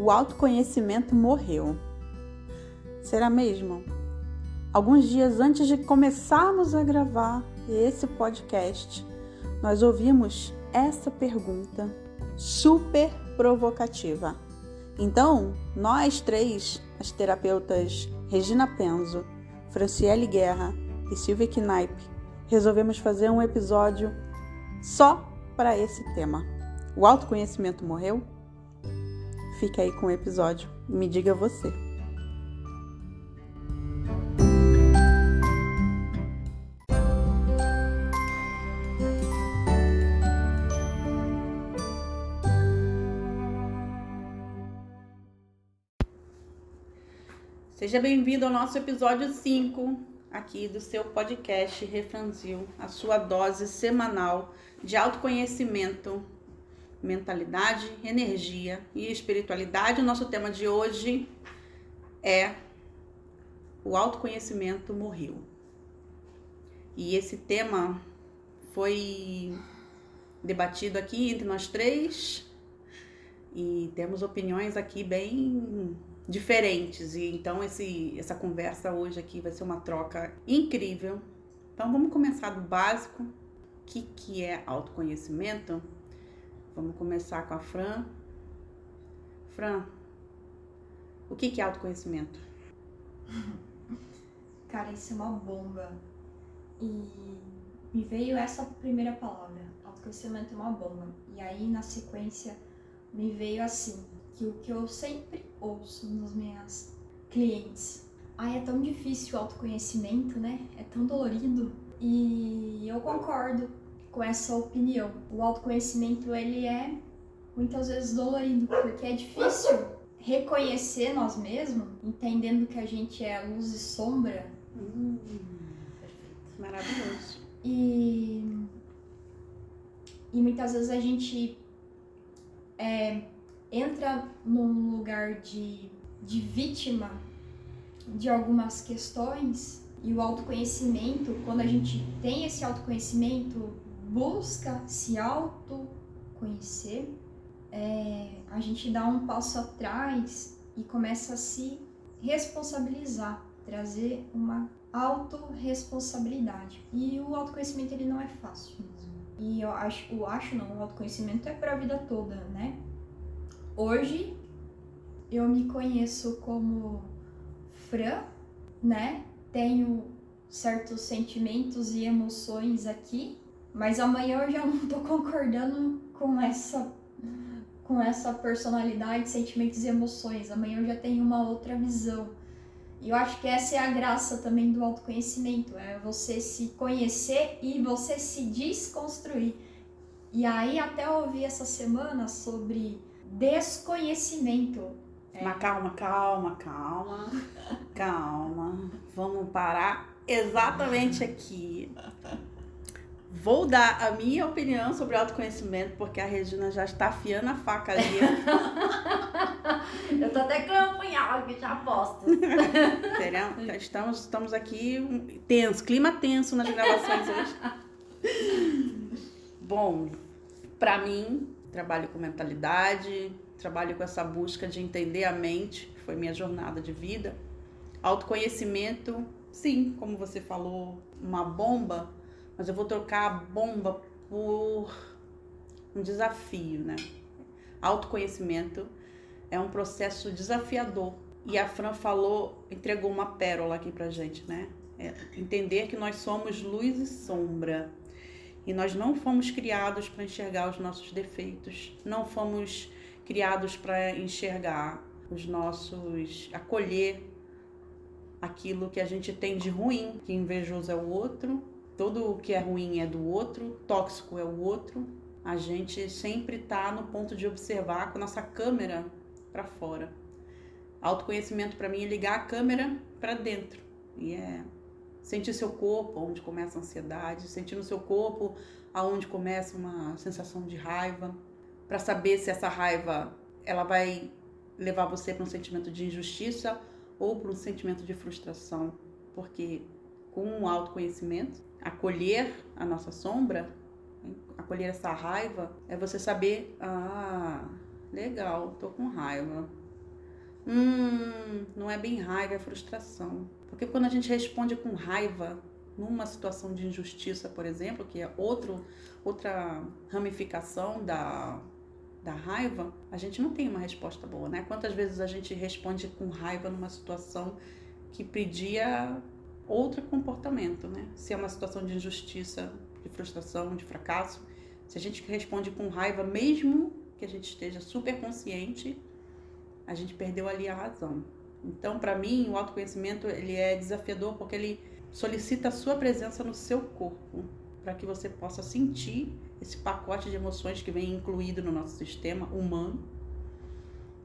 o autoconhecimento morreu. Será mesmo? Alguns dias antes de começarmos a gravar esse podcast, nós ouvimos essa pergunta super provocativa. Então, nós três, as terapeutas Regina Penzo, Franciele Guerra e Silvia Knaip, resolvemos fazer um episódio só para esse tema. O autoconhecimento morreu? Fica aí com o episódio me diga você. Seja bem-vindo ao nosso episódio 5 aqui do seu podcast Refranzil, a sua dose semanal de autoconhecimento, mentalidade, energia e espiritualidade. O nosso tema de hoje é o autoconhecimento morreu. E esse tema foi debatido aqui entre nós três e temos opiniões aqui bem diferentes. E então esse, essa conversa hoje aqui vai ser uma troca incrível. Então vamos começar do básico. O que, que é autoconhecimento? Vamos começar com a Fran. Fran, o que, que é autoconhecimento? Cara, isso é uma bomba. E me veio essa primeira palavra. Autoconhecimento é uma bomba. E aí, na sequência, me veio assim: que o que eu sempre ouço nas minhas clientes. Ai, é tão difícil o autoconhecimento, né? É tão dolorido. E eu concordo com essa opinião. O autoconhecimento, ele é muitas vezes dolorido, porque é difícil reconhecer nós mesmos, entendendo que a gente é luz e sombra. Hum, Maravilhoso. E, e muitas vezes a gente é, entra num lugar de, de vítima de algumas questões e o autoconhecimento, quando a gente tem esse autoconhecimento, busca se autoconhecer, é, a gente dá um passo atrás e começa a se responsabilizar, trazer uma autorresponsabilidade. E o autoconhecimento ele não é fácil. E eu acho, eu acho não, o autoconhecimento é para a vida toda, né? Hoje eu me conheço como Fran, né? Tenho certos sentimentos e emoções aqui, mas amanhã eu já não tô concordando com essa com essa personalidade, sentimentos e emoções. Amanhã eu já tenho uma outra visão. E eu acho que essa é a graça também do autoconhecimento, é você se conhecer e você se desconstruir. E aí até eu ouvi essa semana sobre desconhecimento. É. Mas calma, calma, calma, calma. Vamos parar exatamente aqui. Vou dar a minha opinião sobre autoconhecimento, porque a Regina já está afiando a faca ali. Eu tô até com punhal aqui, já aposto. Será? Estamos, estamos aqui tenso, clima tenso nas gravações hoje. Bom, para mim, trabalho com mentalidade, trabalho com essa busca de entender a mente, que foi minha jornada de vida. Autoconhecimento, sim, como você falou, uma bomba, mas eu vou trocar a bomba por um desafio, né? Autoconhecimento é um processo desafiador. E a Fran falou, entregou uma pérola aqui pra gente, né? É entender que nós somos luz e sombra. E nós não fomos criados para enxergar os nossos defeitos, não fomos criados para enxergar os nossos, acolher aquilo que a gente tem de ruim, que invejoso é o outro, tudo o que é ruim é do outro, tóxico é o outro. A gente sempre está no ponto de observar com a nossa câmera para fora. Autoconhecimento para mim é ligar a câmera para dentro. E é sentir seu corpo, onde começa a ansiedade, sentir no seu corpo aonde começa uma sensação de raiva, para saber se essa raiva ela vai levar você para um sentimento de injustiça ou para um sentimento de frustração, porque com o autoconhecimento, acolher a nossa sombra, acolher essa raiva, é você saber, ah, legal, tô com raiva. Hum, não é bem raiva, é frustração. Porque quando a gente responde com raiva numa situação de injustiça, por exemplo, que é outro, outra ramificação da, da raiva, a gente não tem uma resposta boa, né? Quantas vezes a gente responde com raiva numa situação que pedia outro comportamento, né? Se é uma situação de injustiça, de frustração, de fracasso, se a gente responde com raiva, mesmo que a gente esteja super consciente, a gente perdeu ali a razão. Então, para mim, o autoconhecimento ele é desafiador porque ele solicita a sua presença no seu corpo, para que você possa sentir esse pacote de emoções que vem incluído no nosso sistema humano,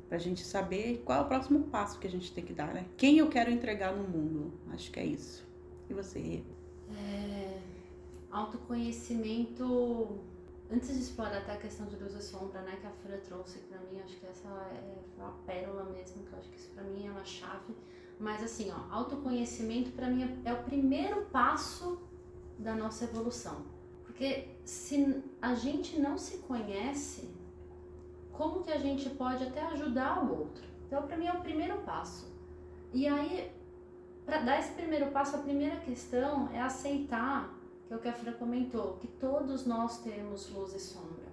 para gente saber qual é o próximo passo que a gente tem que dar, né? Quem eu quero entregar no mundo? Acho que é isso. E você? É, autoconhecimento Antes de explorar até a questão de luz e sombra, né, que a Fura trouxe para mim, acho que essa é uma pérola mesmo, que eu acho que isso para mim é uma chave. Mas assim, ó, autoconhecimento para mim é, é o primeiro passo da nossa evolução. Porque se a gente não se conhece, como que a gente pode até ajudar o outro? Então, para mim é o primeiro passo. E aí, para dar esse primeiro passo, a primeira questão é aceitar que é o que a Fran comentou, que todos nós temos luz e sombra.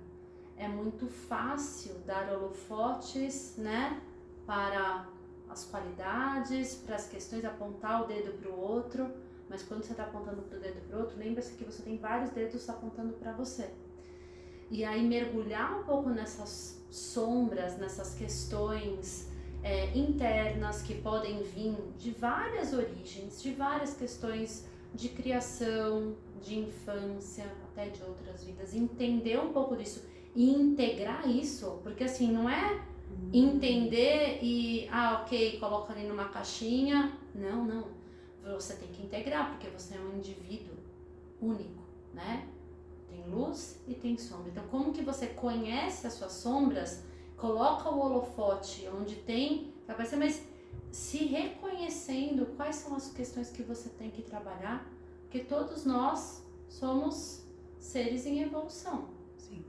É muito fácil dar holofotes, né, para as qualidades, para as questões, apontar o dedo para o outro, mas quando você está apontando para o dedo para o outro, lembre-se que você tem vários dedos apontando para você. E aí mergulhar um pouco nessas sombras, nessas questões é, internas que podem vir de várias origens, de várias questões de criação, de infância, até de outras vidas, entender um pouco disso e integrar isso, porque assim, não é uhum. entender e, ah, ok, coloca ali numa caixinha. Não, não. Você tem que integrar, porque você é um indivíduo único, né? Tem luz e tem sombra. Então, como que você conhece as suas sombras, coloca o holofote onde tem, vai aparecer, mas se reconhecendo quais são as questões que você tem que trabalhar porque todos nós somos seres em evolução. Sim.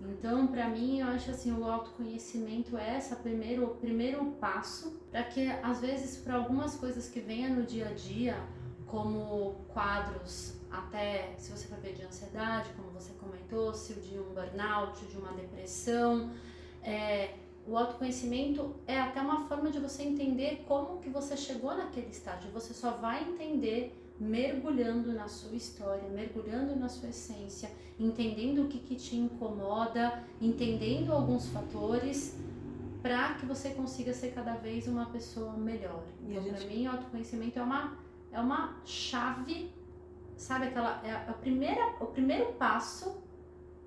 Então, para mim, eu acho assim, o autoconhecimento é essa primeiro, o primeiro passo para que às vezes para algumas coisas que venham no dia a dia, como quadros até se você for ver de ansiedade, como você comentou, se o de um burnout, de uma depressão, é, o autoconhecimento é até uma forma de você entender como que você chegou naquele estágio. Você só vai entender mergulhando na sua história, mergulhando na sua essência, entendendo o que, que te incomoda, entendendo alguns fatores para que você consiga ser cada vez uma pessoa melhor. Então, gente... para mim, o autoconhecimento é uma, é uma chave, sabe? Aquela, é, a primeira, o primeiro passo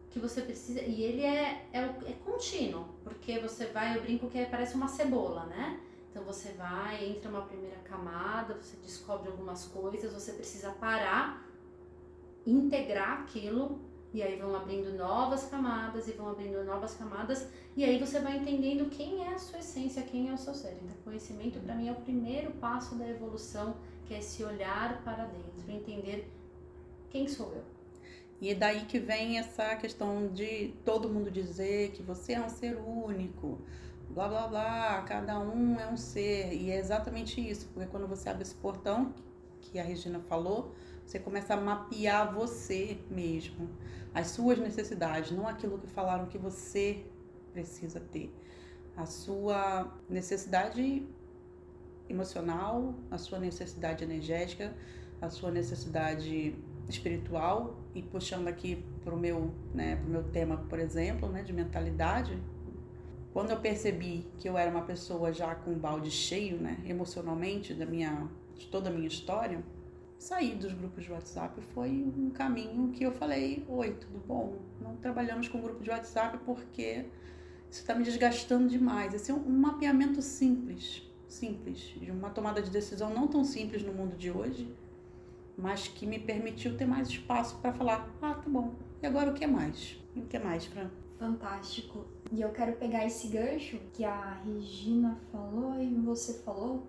que você precisa, e ele é, é, é contínuo, porque você vai, eu brinco que parece uma cebola, né? Então você vai, entra uma primeira camada, você descobre algumas coisas, você precisa parar, integrar aquilo e aí vão abrindo novas camadas e vão abrindo novas camadas e aí você vai entendendo quem é a sua essência, quem é o seu ser. Então conhecimento para mim é o primeiro passo da evolução, que é esse olhar para dentro, entender quem sou eu. E é daí que vem essa questão de todo mundo dizer que você é um ser único, blá blá blá, cada um é um ser. E é exatamente isso, porque quando você abre esse portão, que a Regina falou, você começa a mapear você mesmo, as suas necessidades, não aquilo que falaram que você precisa ter. A sua necessidade emocional, a sua necessidade energética, a sua necessidade espiritual e puxando aqui para o meu, né, pro meu tema, por exemplo, né, de mentalidade, quando eu percebi que eu era uma pessoa já com um balde cheio, né, emocionalmente, da minha, de toda a minha história, sair dos grupos de WhatsApp foi um caminho que eu falei: Oi, tudo bom? Não trabalhamos com grupo de WhatsApp porque isso está me desgastando demais. Esse é um mapeamento simples, simples, de uma tomada de decisão não tão simples no mundo de hoje, mas que me permitiu ter mais espaço para falar: Ah, tá bom. E agora o que mais? E o que mais, Fran? Fantástico. E eu quero pegar esse gancho que a Regina falou e você falou,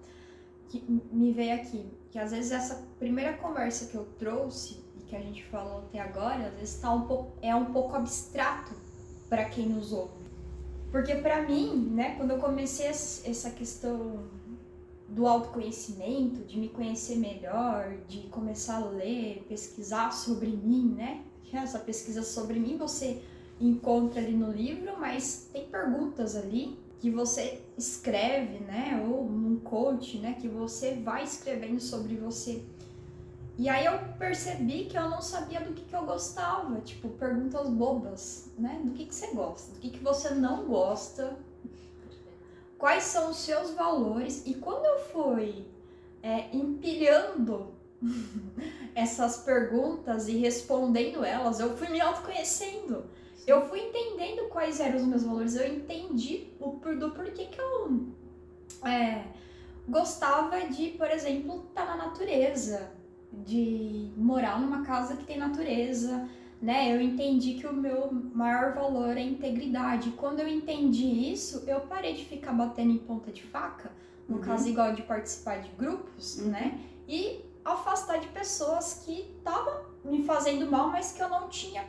que me veio aqui. Que às vezes essa primeira conversa que eu trouxe e que a gente falou até agora, às vezes tá um é um pouco abstrato para quem nos ouve. Porque pra mim, né, quando eu comecei essa questão do autoconhecimento, de me conhecer melhor, de começar a ler, pesquisar sobre mim, né? Essa pesquisa sobre mim você encontra ali no livro, mas tem perguntas ali que você escreve, né? Ou num coach, né? Que você vai escrevendo sobre você. E aí eu percebi que eu não sabia do que, que eu gostava, tipo, perguntas bobas, né? Do que, que você gosta, do que, que você não gosta, quais são os seus valores. E quando eu fui é, empilhando essas perguntas e respondendo elas, eu fui me autoconhecendo. Eu fui entendendo quais eram os meus valores, eu entendi o, do porquê que eu é, gostava de, por exemplo, estar tá na natureza, de morar numa casa que tem natureza, né? Eu entendi que o meu maior valor é integridade. Quando eu entendi isso, eu parei de ficar batendo em ponta de faca, no uhum. caso igual de participar de grupos, uhum. né? E afastar de pessoas que estavam me fazendo mal, mas que eu não tinha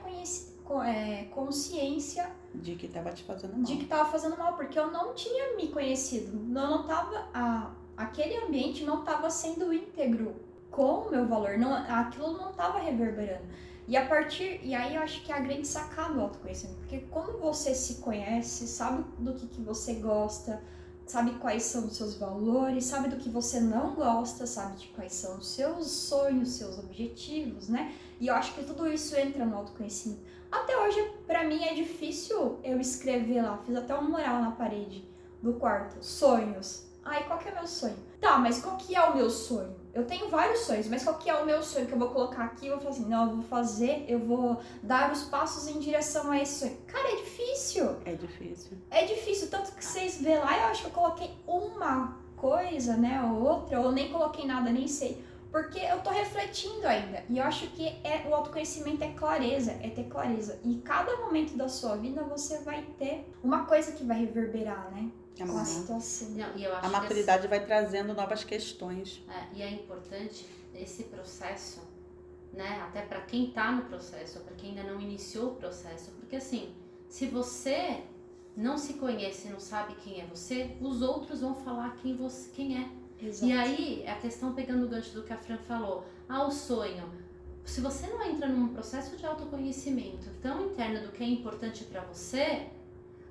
é, consciência de que estava te fazendo mal. De que estava fazendo mal, porque eu não tinha me conhecido. Eu não tava a, aquele ambiente não estava sendo íntegro com o meu valor, não, aquilo não estava reverberando. E a partir. E aí eu acho que é a grande sacada do autoconhecimento. Porque quando você se conhece, sabe do que, que você gosta, sabe quais são os seus valores, sabe do que você não gosta, sabe de quais são os seus sonhos, seus objetivos, né? E eu acho que tudo isso entra no autoconhecimento. Até hoje, para mim, é difícil eu escrever lá. Fiz até um mural na parede do quarto. Sonhos. Ai, qual que é o meu sonho? Tá, mas qual que é o meu sonho? Eu tenho vários sonhos, mas qual que é o meu sonho que eu vou colocar aqui? Eu vou falar assim, não, eu vou fazer, eu vou dar os passos em direção a esse sonho. Cara, é difícil. É difícil. É difícil, tanto que vocês vê lá, eu acho que eu coloquei uma coisa, né, ou outra, ou nem coloquei nada, nem sei. Porque eu tô refletindo ainda. E eu acho que é, o autoconhecimento é clareza, é ter clareza. E cada momento da sua vida você vai ter uma coisa que vai reverberar, né? É uma situação. Não, a maturidade esse... vai trazendo novas questões. É, e é importante esse processo, né? Até para quem tá no processo, para quem ainda não iniciou o processo, porque assim, se você não se conhece, não sabe quem é você, os outros vão falar quem você, quem é. Exato. E aí, a questão pegando o gancho do que a Fran falou, ah, o sonho. Se você não entra num processo de autoconhecimento tão interno do que é importante para você,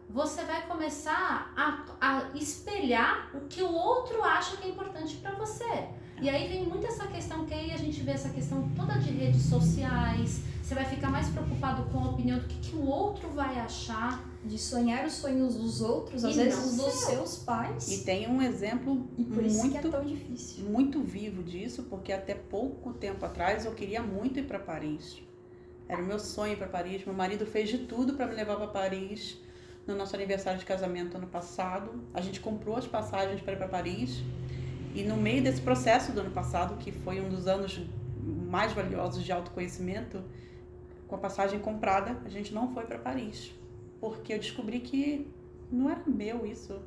você vai começar a, a espelhar o que o outro acha que é importante para você. E aí vem muito essa questão que aí a gente vê essa questão toda de redes sociais. Você vai ficar mais preocupado com a opinião do que, que o outro vai achar. De sonhar os sonhos dos outros, às e vezes dos seus pais. E tem um exemplo isso muito, é tão difícil. muito vivo disso, porque até pouco tempo atrás eu queria muito ir para Paris. Era o meu sonho ir para Paris. Meu marido fez de tudo para me levar para Paris no nosso aniversário de casamento ano passado. A gente comprou as passagens para ir para Paris. E no meio desse processo do ano passado, que foi um dos anos mais valiosos de autoconhecimento, com a passagem comprada, a gente não foi para Paris. Porque eu descobri que não era meu isso.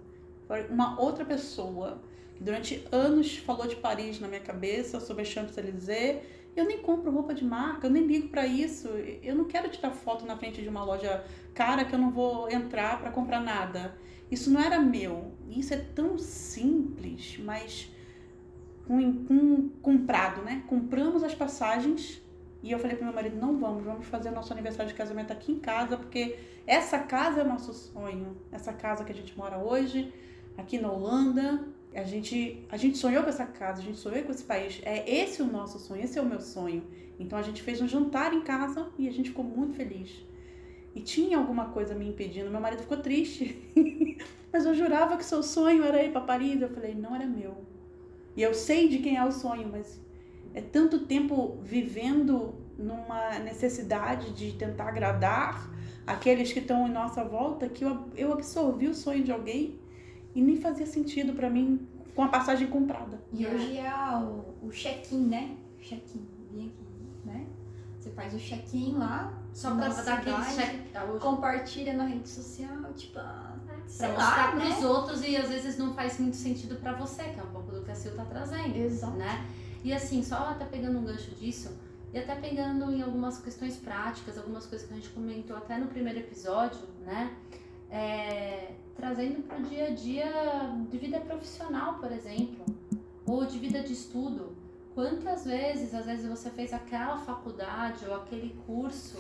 Foi uma outra pessoa que durante anos falou de Paris na minha cabeça, sobre a Champs-Élysées, eu nem compro roupa de marca, eu nem ligo para isso. Eu não quero tirar foto na frente de uma loja cara que eu não vou entrar para comprar nada. Isso não era meu. Isso é tão simples, mas com, com, comprado, né? Compramos as passagens e eu falei pro meu marido, não vamos, vamos fazer nosso aniversário de casamento aqui em casa, porque essa casa é nosso sonho. Essa casa que a gente mora hoje, aqui na Holanda, a gente, a gente sonhou com essa casa, a gente sonhou com esse país. É esse o nosso sonho, esse é o meu sonho. Então a gente fez um jantar em casa e a gente ficou muito feliz. E tinha alguma coisa me impedindo. Meu marido ficou triste. Mas eu jurava que seu sonho era ir para Paris. Eu falei, não era meu. E eu sei de quem é o sonho, mas é tanto tempo vivendo numa necessidade de tentar agradar aqueles que estão em nossa volta que eu, eu absorvi o sonho de alguém e nem fazia sentido para mim com a passagem comprada. E hoje é o, o check-in, né? Check-in, vem aqui, né? Você faz o check-in lá, só pra dar aquele check compartilha na rede social, tipo, ah, sei pra mostrar né? pros outros e às vezes não faz muito sentido para você, que é um pouco do que a Sil tá trazendo, Exato. né? E assim, só até pegando um gancho disso, e até pegando em algumas questões práticas, algumas coisas que a gente comentou até no primeiro episódio, né? é, trazendo para o dia a dia de vida profissional, por exemplo, ou de vida de estudo. Quantas vezes, às vezes, você fez aquela faculdade ou aquele curso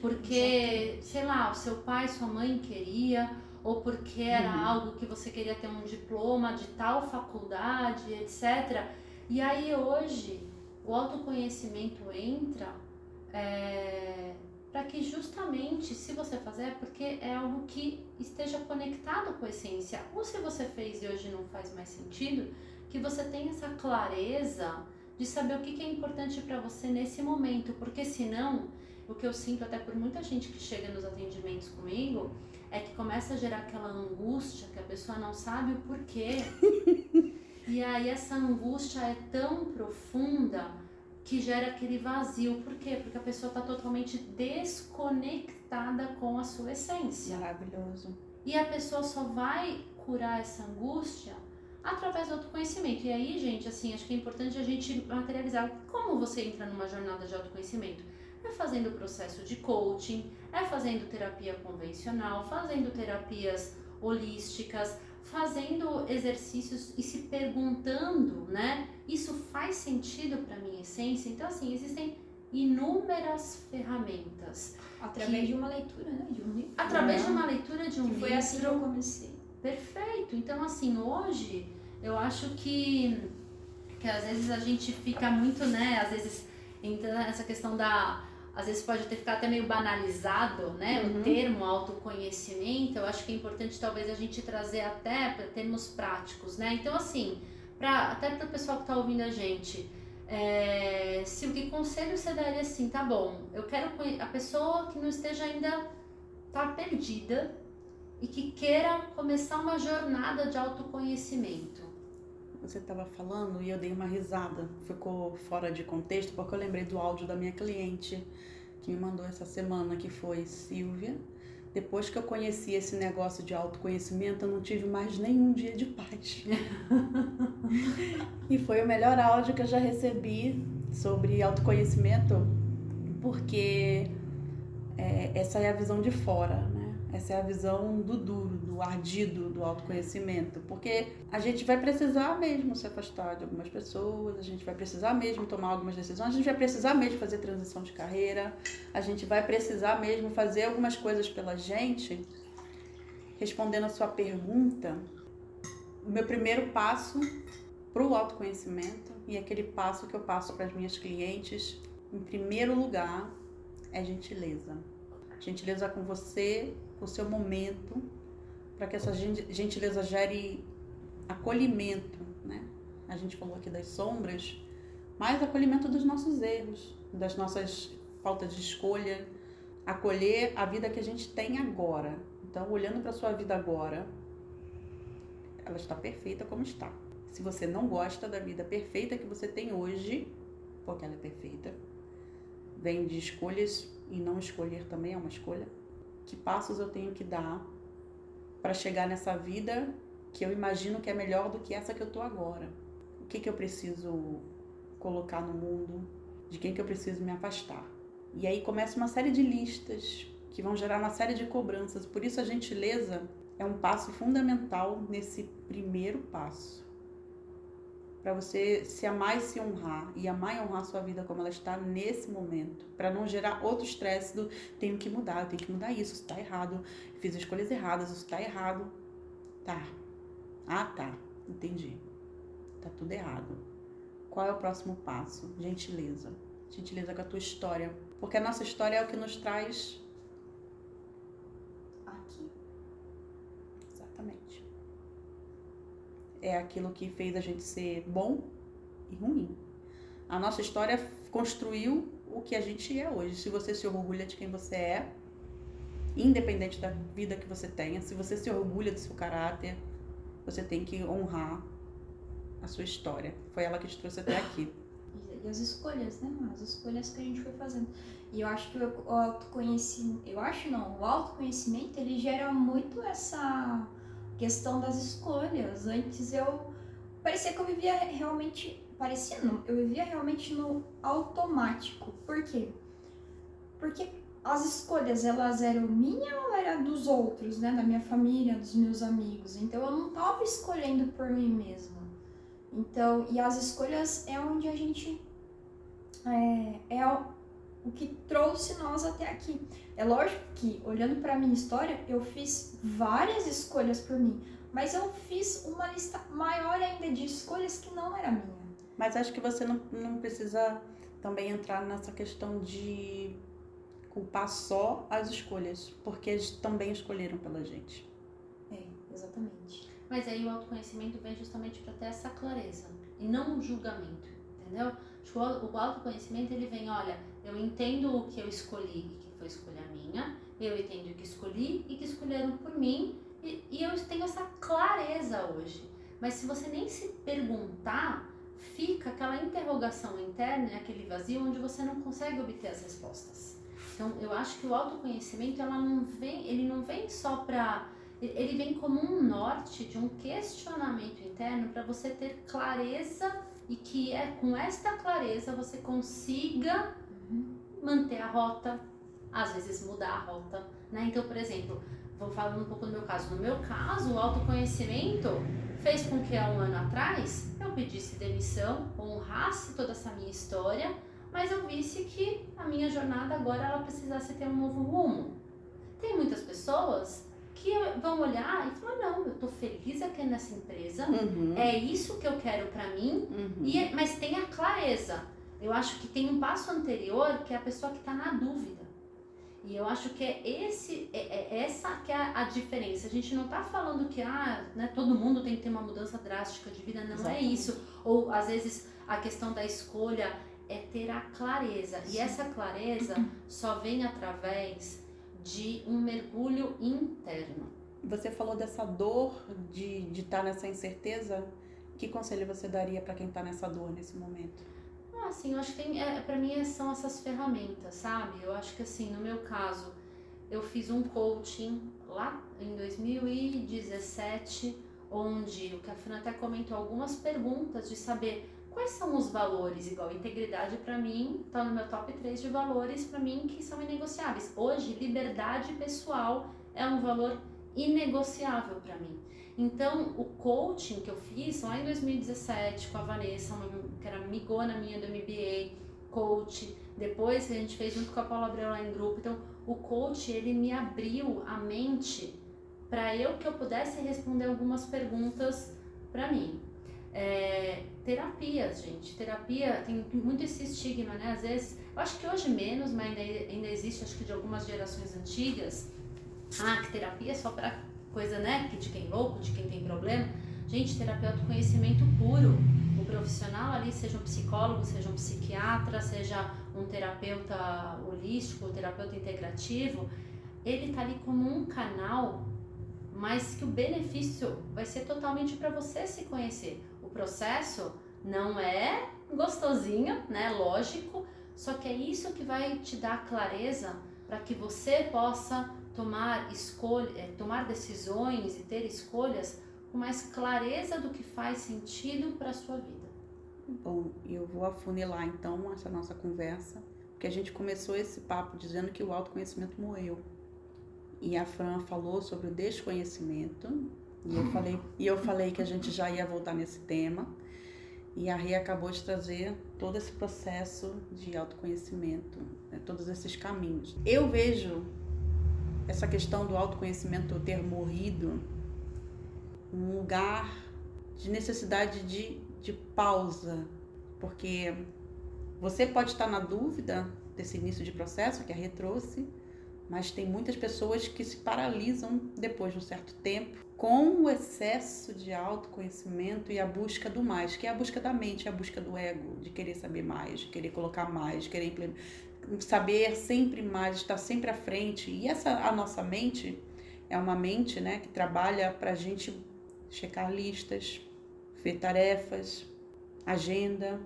porque, sei lá, o seu pai, sua mãe queria, ou porque era uhum. algo que você queria ter um diploma de tal faculdade, etc. E aí hoje o autoconhecimento entra é, para que justamente, se você fazer, é porque é algo que esteja conectado com a essência. Ou se você fez e hoje não faz mais sentido, que você tenha essa clareza de saber o que é importante para você nesse momento, porque senão, o que eu sinto até por muita gente que chega nos atendimentos comigo, é que começa a gerar aquela angústia que a pessoa não sabe o porquê. e aí essa angústia é tão profunda que gera aquele vazio. Por quê? Porque a pessoa está totalmente desconectada com a sua essência. Maravilhoso. E a pessoa só vai curar essa angústia através do autoconhecimento. E aí, gente, assim, acho que é importante a gente materializar como você entra numa jornada de autoconhecimento é fazendo o processo de coaching, é fazendo terapia convencional, fazendo terapias holísticas, fazendo exercícios e se perguntando, né? Isso faz sentido para minha essência? Então, assim, existem inúmeras ferramentas. Através que... de uma leitura, né? De um livro. Através de uma leitura de um que livro. Foi assim que eu comecei. Perfeito. Então, assim, hoje eu acho que, que às vezes a gente fica muito, né? Às vezes entra nessa questão da às vezes pode ter ficado até meio banalizado, né? Uhum. O termo autoconhecimento. Eu acho que é importante talvez a gente trazer até para termos práticos, né? Então, assim, pra, até para o pessoal que está ouvindo a gente, é, se o que conselho você daria assim, tá bom, eu quero a pessoa que não esteja ainda tá perdida e que queira começar uma jornada de autoconhecimento você estava falando e eu dei uma risada. Ficou fora de contexto porque eu lembrei do áudio da minha cliente que me mandou essa semana, que foi Silvia. Depois que eu conheci esse negócio de autoconhecimento, eu não tive mais nenhum dia de paz. e foi o melhor áudio que eu já recebi sobre autoconhecimento, porque é, essa é a visão de fora? Essa é a visão do duro, do ardido, do autoconhecimento. Porque a gente vai precisar mesmo se afastar de algumas pessoas, a gente vai precisar mesmo tomar algumas decisões, a gente vai precisar mesmo fazer transição de carreira, a gente vai precisar mesmo fazer algumas coisas pela gente. Respondendo a sua pergunta, o meu primeiro passo para o autoconhecimento e aquele passo que eu passo para as minhas clientes, em primeiro lugar, é gentileza. Gentileza com você, o seu momento, para que essa gentileza gere acolhimento, né? A gente falou aqui das sombras, mas acolhimento dos nossos erros, das nossas faltas de escolha, acolher a vida que a gente tem agora. Então, olhando para sua vida agora, ela está perfeita como está. Se você não gosta da vida perfeita que você tem hoje, porque ela é perfeita, vem de escolhas e não escolher também é uma escolha que passos eu tenho que dar para chegar nessa vida que eu imagino que é melhor do que essa que eu tô agora. O que que eu preciso colocar no mundo? De quem que eu preciso me afastar? E aí começa uma série de listas que vão gerar uma série de cobranças. Por isso a gentileza é um passo fundamental nesse primeiro passo para você se amar e se honrar e amar e honrar a sua vida como ela está nesse momento, para não gerar outro estresse do tenho que mudar, eu tenho que mudar isso, está errado, fiz escolhas erradas, isso está errado. Tá. Ah, tá. Entendi. Tá tudo errado. Qual é o próximo passo? Gentileza. Gentileza com a tua história, porque a nossa história é o que nos traz é aquilo que fez a gente ser bom e ruim. A nossa história construiu o que a gente é hoje. Se você se orgulha de quem você é, independente da vida que você tenha, se você se orgulha do seu caráter, você tem que honrar a sua história. Foi ela que te trouxe até aqui. E as escolhas, né? As escolhas que a gente foi fazendo. E eu acho que o autoconhecimento, eu acho não, o autoconhecimento ele gera muito essa questão das escolhas. Antes eu parecia que eu vivia realmente, parecia não, eu vivia realmente no automático. Por quê? Porque as escolhas elas eram minha ou era dos outros, né? Da minha família, dos meus amigos. Então eu não tava escolhendo por mim mesma. Então, e as escolhas é onde a gente é, é o que trouxe nós até aqui. É lógico que, olhando para minha história, eu fiz várias escolhas por mim, mas eu fiz uma lista maior ainda de escolhas que não era minha. Mas acho que você não, não precisa também entrar nessa questão de culpar só as escolhas, porque eles também escolheram pela gente. É, exatamente. Mas aí o autoconhecimento vem justamente para ter essa clareza e não um julgamento, entendeu? O autoconhecimento ele vem, olha, eu entendo o que eu escolhi e que foi escolha minha, eu entendo o que escolhi e que escolheram por mim e, e eu tenho essa clareza hoje. Mas se você nem se perguntar, fica aquela interrogação interna, aquele vazio onde você não consegue obter as respostas. Então, eu acho que o autoconhecimento ela não vem, ele não vem só para ele vem como um norte de um questionamento interno para você ter clareza e que é com esta clareza você consiga. Manter a rota, às vezes mudar a rota, né? Então, por exemplo, vou falando um pouco do meu caso. No meu caso, o autoconhecimento fez com que há um ano atrás eu pedisse demissão, honrasse toda essa minha história, mas eu visse que a minha jornada agora ela precisasse ter um novo rumo. Tem muitas pessoas que vão olhar e falar não, eu tô feliz aqui nessa empresa, uhum. é isso que eu quero para mim, uhum. e, é, mas tem a clareza. Eu acho que tem um passo anterior que é a pessoa que está na dúvida. E eu acho que é, esse, é, é essa que é a, a, diferença. A gente não está falando que ah, né, todo mundo tem que ter uma mudança drástica de vida, não é Exatamente. é isso. Ou às vezes a questão da escolha é ter a clareza. Sim. E essa clareza só vem através de um mergulho interno. Você falou dessa dor de estar tá nessa incerteza. Que conselho você daria para quem está nessa dor nesse momento? Assim, eu acho que é, para mim são essas ferramentas, sabe? Eu acho que assim, no meu caso, eu fiz um coaching lá em 2017, onde o Cafina até comentou algumas perguntas de saber quais são os valores, igual integridade para mim, tá no meu top 3 de valores para mim que são inegociáveis. Hoje, liberdade pessoal é um valor inegociável para mim. Então, o coaching que eu fiz lá em 2017 com a Vanessa, uma, que era amigona minha do MBA, coach, depois a gente fez junto com a Paula Abreu lá em grupo. Então, o coach, ele me abriu a mente para eu que eu pudesse responder algumas perguntas para mim. É, terapias, gente. Terapia tem muito esse estigma, né? Às vezes, eu acho que hoje menos, mas ainda, ainda existe, acho que de algumas gerações antigas. Ah, que terapia é só para coisa, né, de quem é louco, de quem tem problema. Gente, terapia é autoconhecimento puro. O profissional ali, seja um psicólogo, seja um psiquiatra, seja um terapeuta holístico, um terapeuta integrativo, ele tá ali como um canal, mas que o benefício vai ser totalmente para você se conhecer. O processo não é gostosinho, né? Lógico, só que é isso que vai te dar clareza para que você possa tomar, escolha, é, tomar decisões e ter escolhas com mais clareza do que faz sentido para a sua vida. Bom, eu vou afunilar então essa nossa conversa, porque a gente começou esse papo dizendo que o autoconhecimento morreu. E a Fran falou sobre o desconhecimento, e eu falei, e eu falei que a gente já ia voltar nesse tema. E a Ria acabou de trazer todo esse processo de autoconhecimento, né, todos esses caminhos. Eu vejo essa questão do autoconhecimento ter morrido um lugar de necessidade de, de pausa, porque você pode estar na dúvida desse início de processo que a Rê mas tem muitas pessoas que se paralisam depois de um certo tempo com o excesso de autoconhecimento e a busca do mais, que é a busca da mente, é a busca do ego, de querer saber mais, de querer colocar mais, de querer saber sempre mais, estar sempre à frente. E essa a nossa mente é uma mente, né, que trabalha para a gente checar listas, ver tarefas, agenda,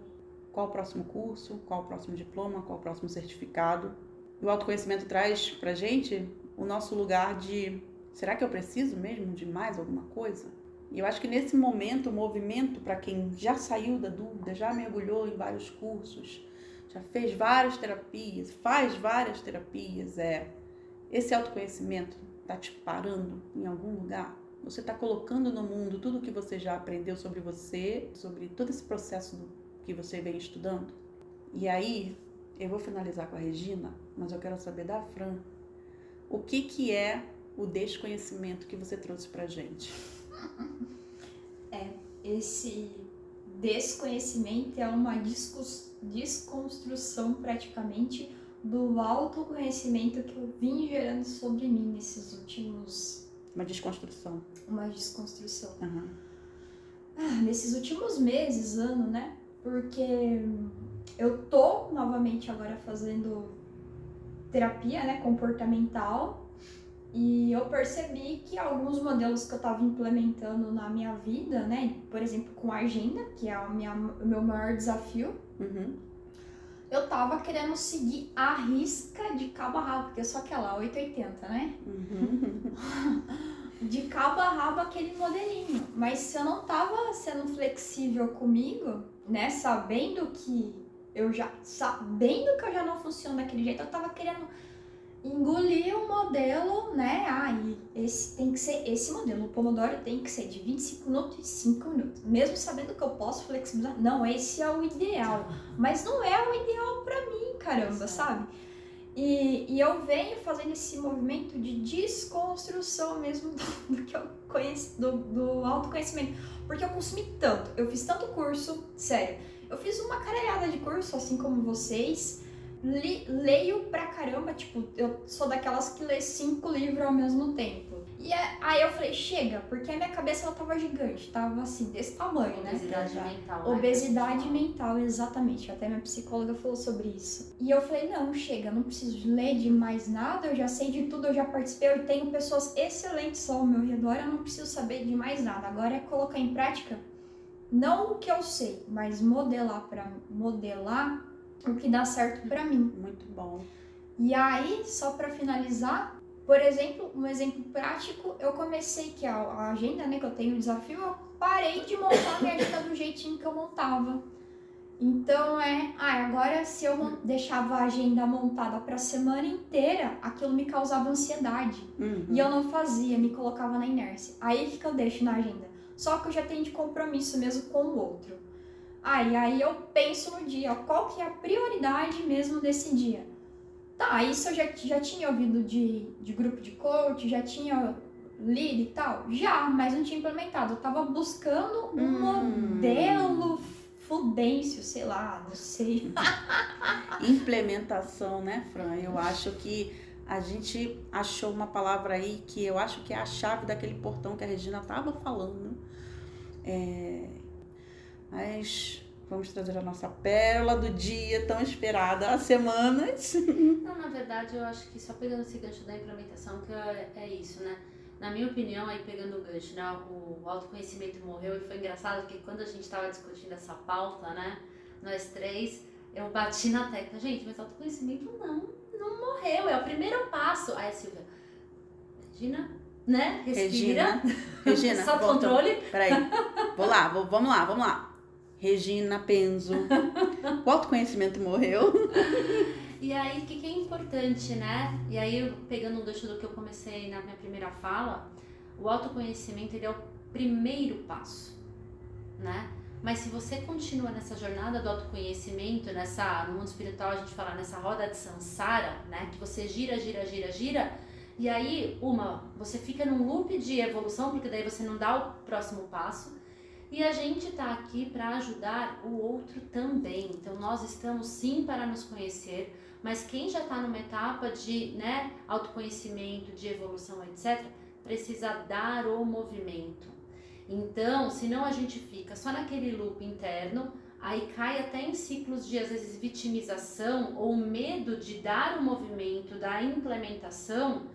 qual o próximo curso, qual o próximo diploma, qual o próximo certificado. E o autoconhecimento traz para gente o nosso lugar de será que eu preciso mesmo de mais alguma coisa? E eu acho que nesse momento o movimento para quem já saiu da dúvida, já mergulhou em vários cursos, já fez várias terapias, faz várias terapias, é. Esse autoconhecimento tá te parando em algum lugar? Você está colocando no mundo tudo o que você já aprendeu sobre você, sobre todo esse processo que você vem estudando? E aí, eu vou finalizar com a Regina, mas eu quero saber da Fran. O que que é o desconhecimento que você trouxe pra gente? É, esse desconhecimento é uma desconstrução praticamente do autoconhecimento que eu vim gerando sobre mim nesses últimos. Uma desconstrução. Uma desconstrução. Uhum. Ah, nesses últimos meses, ano, né? Porque eu tô novamente agora fazendo terapia, né, comportamental, e eu percebi que alguns modelos que eu estava implementando na minha vida, né, por exemplo, com a agenda, que é a minha, o meu maior desafio, Uhum. Eu tava querendo seguir a risca de cabo a rabo, porque eu sou aquela 880, né? Uhum. De cabo a rabo aquele modelinho. Mas se eu não tava sendo flexível comigo, né, sabendo que eu já sabendo que eu já não funciono daquele jeito, eu tava querendo engolir o modelo, né? Ah, e esse tem que ser esse modelo. O Pomodoro tem que ser de 25 minutos e 5 minutos. Mesmo sabendo que eu posso flexibilizar. Não, esse é o ideal. Mas não é o ideal para mim, caramba, Exato. sabe? E, e eu venho fazendo esse movimento de desconstrução mesmo do, do que eu conheço, do, do autoconhecimento. Porque eu consumi tanto, eu fiz tanto curso, sério. Eu fiz uma caralhada de curso, assim como vocês. Li- leio pra caramba, tipo, eu sou daquelas que lê cinco livros ao mesmo tempo. E é- aí eu falei, chega, porque a minha cabeça ela tava gigante, tava assim, desse tamanho, né? Obesidade mental. né? Obesidade mental, exatamente. Até minha psicóloga falou sobre isso. E eu falei, não, chega, não preciso ler de mais nada, eu já sei de tudo, eu já participei, eu tenho pessoas excelentes ao meu redor, eu não preciso saber de mais nada. Agora é colocar em prática não o que eu sei, mas modelar para modelar o que dá certo para mim. Muito bom. E aí, só para finalizar, por exemplo, um exemplo prático, eu comecei que a, a agenda, né, que eu tenho o desafio, eu parei de montar a minha agenda do jeitinho que eu montava. Então é, ah, agora se eu deixava a agenda montada para a semana inteira, aquilo me causava ansiedade. Uhum. E eu não fazia, me colocava na inércia. Aí que eu deixo na agenda? Só que eu já tenho de compromisso mesmo com o outro. Ah, e aí eu penso no dia, qual que é a prioridade mesmo desse dia? Tá, isso eu já, já tinha ouvido de, de grupo de coach, já tinha lido e tal? Já, mas não tinha implementado. Eu tava buscando um Hum. modelo fudêncio, sei lá, não sei. Implementação, né, Fran? Eu acho que a gente achou uma palavra aí que eu acho que é a chave daquele portão que a Regina estava falando. É, Mas vamos trazer a nossa pérola do dia tão esperada há semanas. Não, na verdade, eu acho que só pegando esse gancho da implementação, que é, isso, né? Na minha opinião, aí pegando o gancho, né? O autoconhecimento morreu e foi engraçado porque quando a gente estava discutindo essa pauta, né? Nós três, eu bati na tecla, gente, mas autoconhecimento não, não morreu, é o primeiro passo. Aí a Silvia, Regina, né? Respira, Regina. Regina, só controle. Peraí. Vou lá, vou- vamos lá, vamos lá. Regina Penzo. O autoconhecimento morreu. E aí, o que, que é importante, né? E aí, pegando um gancho do que eu comecei na minha primeira fala, o autoconhecimento ele é o primeiro passo, né? Mas se você continua nessa jornada do autoconhecimento, nessa, no mundo espiritual a gente fala nessa roda de samsara, né? Que você gira, gira, gira, gira, e aí, uma, você fica num loop de evolução, porque daí você não dá o próximo passo, e a gente tá aqui para ajudar o outro também. Então, nós estamos sim para nos conhecer, mas quem já está numa etapa de né, autoconhecimento, de evolução, etc., precisa dar o movimento. Então, senão a gente fica só naquele loop interno, aí cai até em ciclos de, às vezes, vitimização ou medo de dar o movimento, da implementação,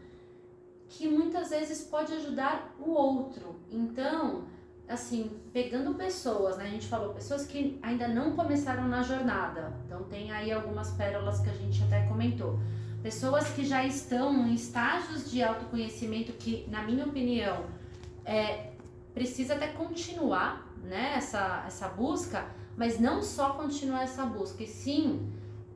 que muitas vezes pode ajudar o outro. Então, assim, pegando pessoas, né? A gente falou pessoas que ainda não começaram na jornada. Então tem aí algumas pérolas que a gente até comentou. Pessoas que já estão em estágios de autoconhecimento que, na minha opinião, é, precisa até continuar, né? Essa, essa busca, mas não só continuar essa busca, e sim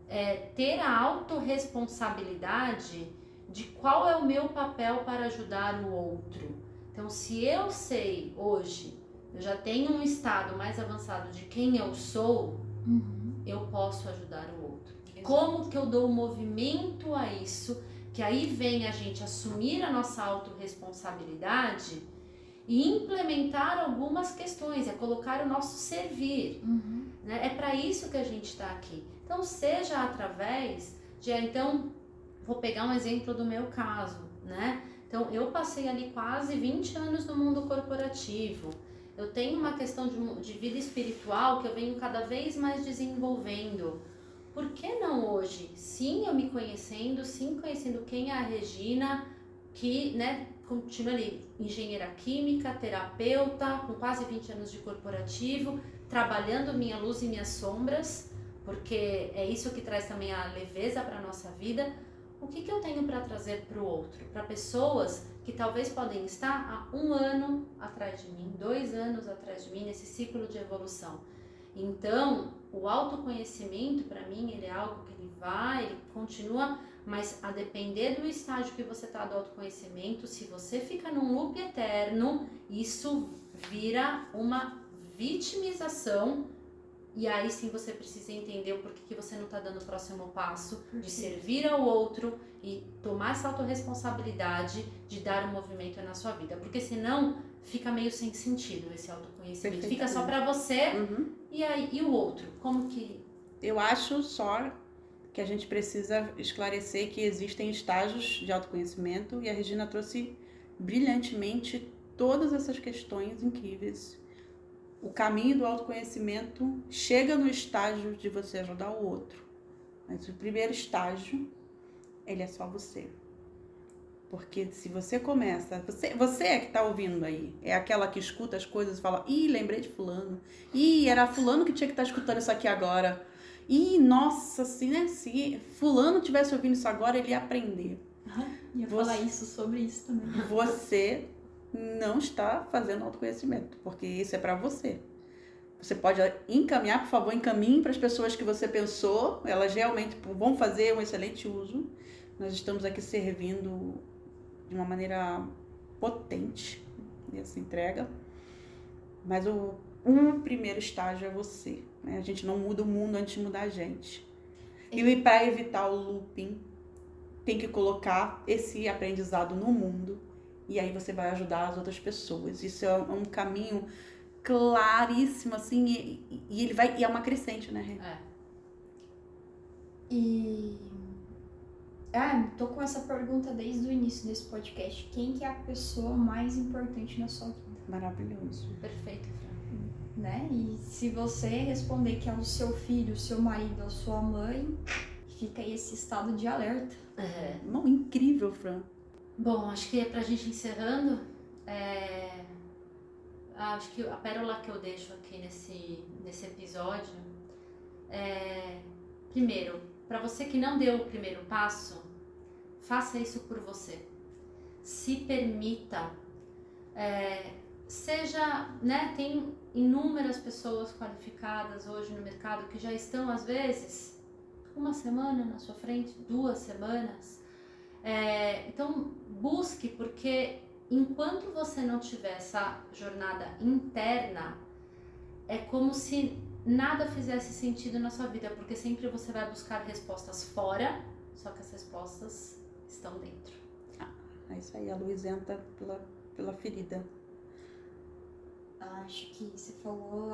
é ter a autorresponsabilidade de qual é o meu papel para ajudar o outro. Então, se eu sei hoje, eu já tenho um estado mais avançado de quem eu sou, uhum. eu posso ajudar o outro. Exato. Como que eu dou movimento a isso? Que aí vem a gente assumir a nossa autorresponsabilidade e implementar algumas questões, é colocar o nosso servir. Uhum. Né? É para isso que a gente está aqui. Então, seja através de. Então, vou pegar um exemplo do meu caso, né? Então, eu passei ali quase 20 anos no mundo corporativo. Eu tenho uma questão de, de vida espiritual que eu venho cada vez mais desenvolvendo. Por que não hoje? Sim, eu me conhecendo, sim, conhecendo quem é a Regina, que, né, continua ali, engenheira química, terapeuta, com quase 20 anos de corporativo, trabalhando minha luz e minhas sombras, porque é isso que traz também a leveza para a nossa vida. O que, que eu tenho para trazer para o outro? Para pessoas que talvez podem estar há um ano atrás de mim, dois anos atrás de mim, nesse ciclo de evolução. Então, o autoconhecimento, para mim, ele é algo que ele vai, ele continua, mas a depender do estágio que você está do autoconhecimento, se você fica num loop eterno, isso vira uma vitimização e aí sim você precisa entender o porquê que você não está dando o próximo passo de servir ao outro e tomar essa autorresponsabilidade de dar um movimento na sua vida. Porque senão fica meio sem sentido esse autoconhecimento. Fica só para você uhum. e aí e o outro. Como que. Eu acho só que a gente precisa esclarecer que existem estágios de autoconhecimento e a Regina trouxe brilhantemente todas essas questões incríveis o caminho do autoconhecimento chega no estágio de você ajudar o outro. Mas o primeiro estágio, ele é só você. Porque se você começa, você, você é que está ouvindo aí, é aquela que escuta as coisas e fala, ih, lembrei de fulano, ih, era fulano que tinha que estar tá escutando isso aqui agora, ih, nossa, assim, né, se fulano tivesse ouvindo isso agora, ele ia aprender. Ah, ia você, falar isso sobre isso também. Você não está fazendo autoconhecimento, porque isso é para você. Você pode encaminhar, por favor, encaminhe para as pessoas que você pensou, elas realmente vão fazer um excelente uso. Nós estamos aqui servindo de uma maneira potente nessa entrega. Mas o um primeiro estágio é você. Né? A gente não muda o mundo antes de mudar a gente. E para evitar o looping, tem que colocar esse aprendizado no mundo e aí você vai ajudar as outras pessoas. Isso é um caminho claríssimo, assim, e, e ele vai. E é uma crescente, né? É. E. Ah, tô com essa pergunta desde o início desse podcast. Quem que é a pessoa mais importante na sua vida? Maravilhoso. Perfeito, Fran. Né? E se você responder que é o seu filho, o seu marido, a sua mãe, fica aí esse estado de alerta. É. Não, incrível, Fran. Bom, acho que pra gente encerrando, é... acho que a pérola que eu deixo aqui nesse, nesse episódio é, primeiro, para você que não deu o primeiro passo, faça isso por você. Se permita. É, seja, né, tem inúmeras pessoas qualificadas hoje no mercado que já estão, às vezes, uma semana na sua frente, duas semanas. É, então, busque, porque enquanto você não tiver essa jornada interna, é como se nada fizesse sentido na sua vida, porque sempre você vai buscar respostas fora, só que as respostas estão dentro. Ah, é isso aí, a luz entra pela, pela ferida. Acho que você falou.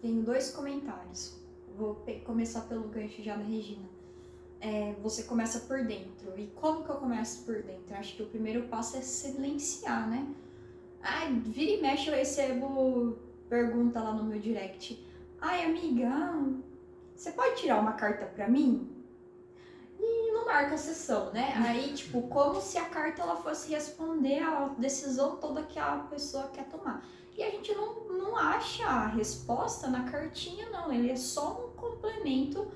Tenho dois comentários. Vou começar pelo gancho já da Regina é, você começa por dentro. E como que eu começo por dentro? Acho que o primeiro passo é silenciar, né? Ai, vira e mexe eu recebo pergunta lá no meu direct. Ai, amiga, você pode tirar uma carta pra mim? E não marca a sessão, né? Aí, tipo, como se a carta ela fosse responder a decisão toda que a pessoa quer tomar. E a gente não, não acha a resposta na cartinha, não. Ele é só um complemento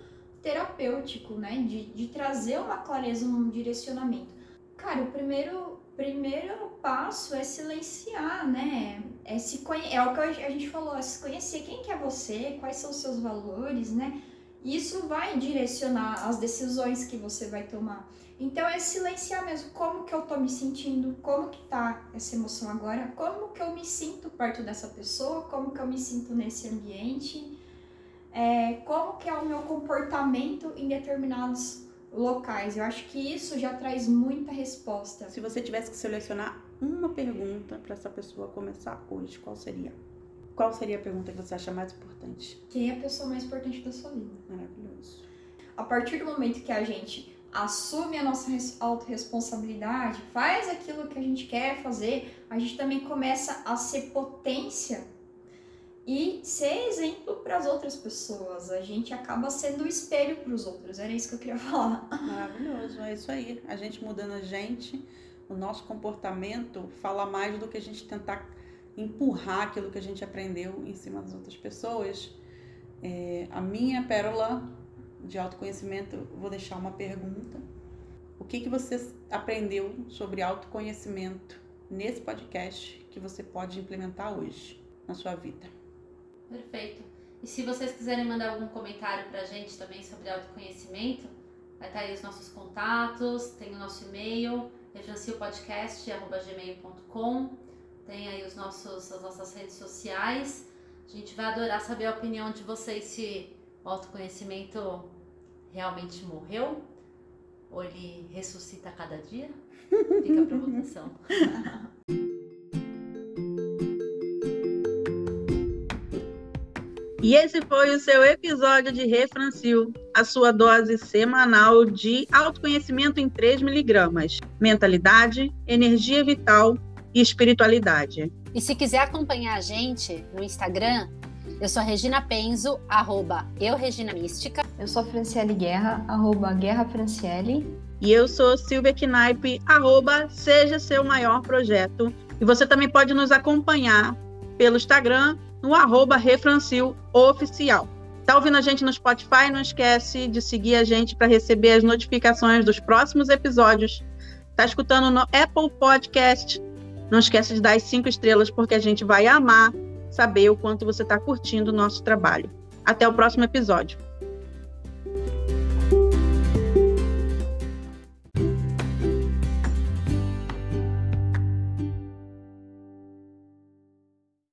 terapêutico, né? De, de trazer uma clareza, um direcionamento. Cara, o primeiro, primeiro passo é silenciar, né? É, se é o que a gente falou, é se conhecer quem que é você, quais são os seus valores, né? isso vai direcionar as decisões que você vai tomar. Então é silenciar mesmo como que eu tô me sentindo, como que tá essa emoção agora, como que eu me sinto perto dessa pessoa, como que eu me sinto nesse ambiente, é, como que é o meu comportamento em determinados locais. Eu acho que isso já traz muita resposta. Se você tivesse que selecionar uma pergunta para essa pessoa começar hoje, qual seria? Qual seria a pergunta que você acha mais importante? Quem é a pessoa mais importante da sua vida? Maravilhoso. A partir do momento que a gente assume a nossa autorresponsabilidade, faz aquilo que a gente quer fazer, a gente também começa a ser potência e ser exemplo para as outras pessoas. A gente acaba sendo o espelho para os outros. Era isso que eu queria falar. Maravilhoso, é isso aí. A gente mudando a gente, o nosso comportamento fala mais do que a gente tentar empurrar aquilo que a gente aprendeu em cima das outras pessoas. É, a minha pérola de autoconhecimento, vou deixar uma pergunta. O que, que você aprendeu sobre autoconhecimento nesse podcast que você pode implementar hoje na sua vida? Perfeito. E se vocês quiserem mandar algum comentário pra gente também sobre autoconhecimento, vai estar aí os nossos contatos, tem o nosso e-mail, refrancilpodcast.gmail.com, tem aí os nossos, as nossas redes sociais. A gente vai adorar saber a opinião de vocês se o autoconhecimento realmente morreu ou ele ressuscita a cada dia. Fica a provocação. E esse foi o seu episódio de Refrancil, a sua dose semanal de autoconhecimento em 3 miligramas, mentalidade, energia vital e espiritualidade. E se quiser acompanhar a gente no Instagram, eu sou a Regina Penzo, arroba eu Regina Mística. Eu sou a Franciele Guerra, arroba Guerra Franciele. E eu sou Silvia Knaip, arroba Seja Seu Maior Projeto. E você também pode nos acompanhar pelo Instagram, no arroba Refrancil Oficial. Tá ouvindo a gente no Spotify? Não esquece de seguir a gente para receber as notificações dos próximos episódios. Tá escutando no Apple Podcast? Não esquece de dar as cinco estrelas, porque a gente vai amar saber o quanto você está curtindo o nosso trabalho. Até o próximo episódio.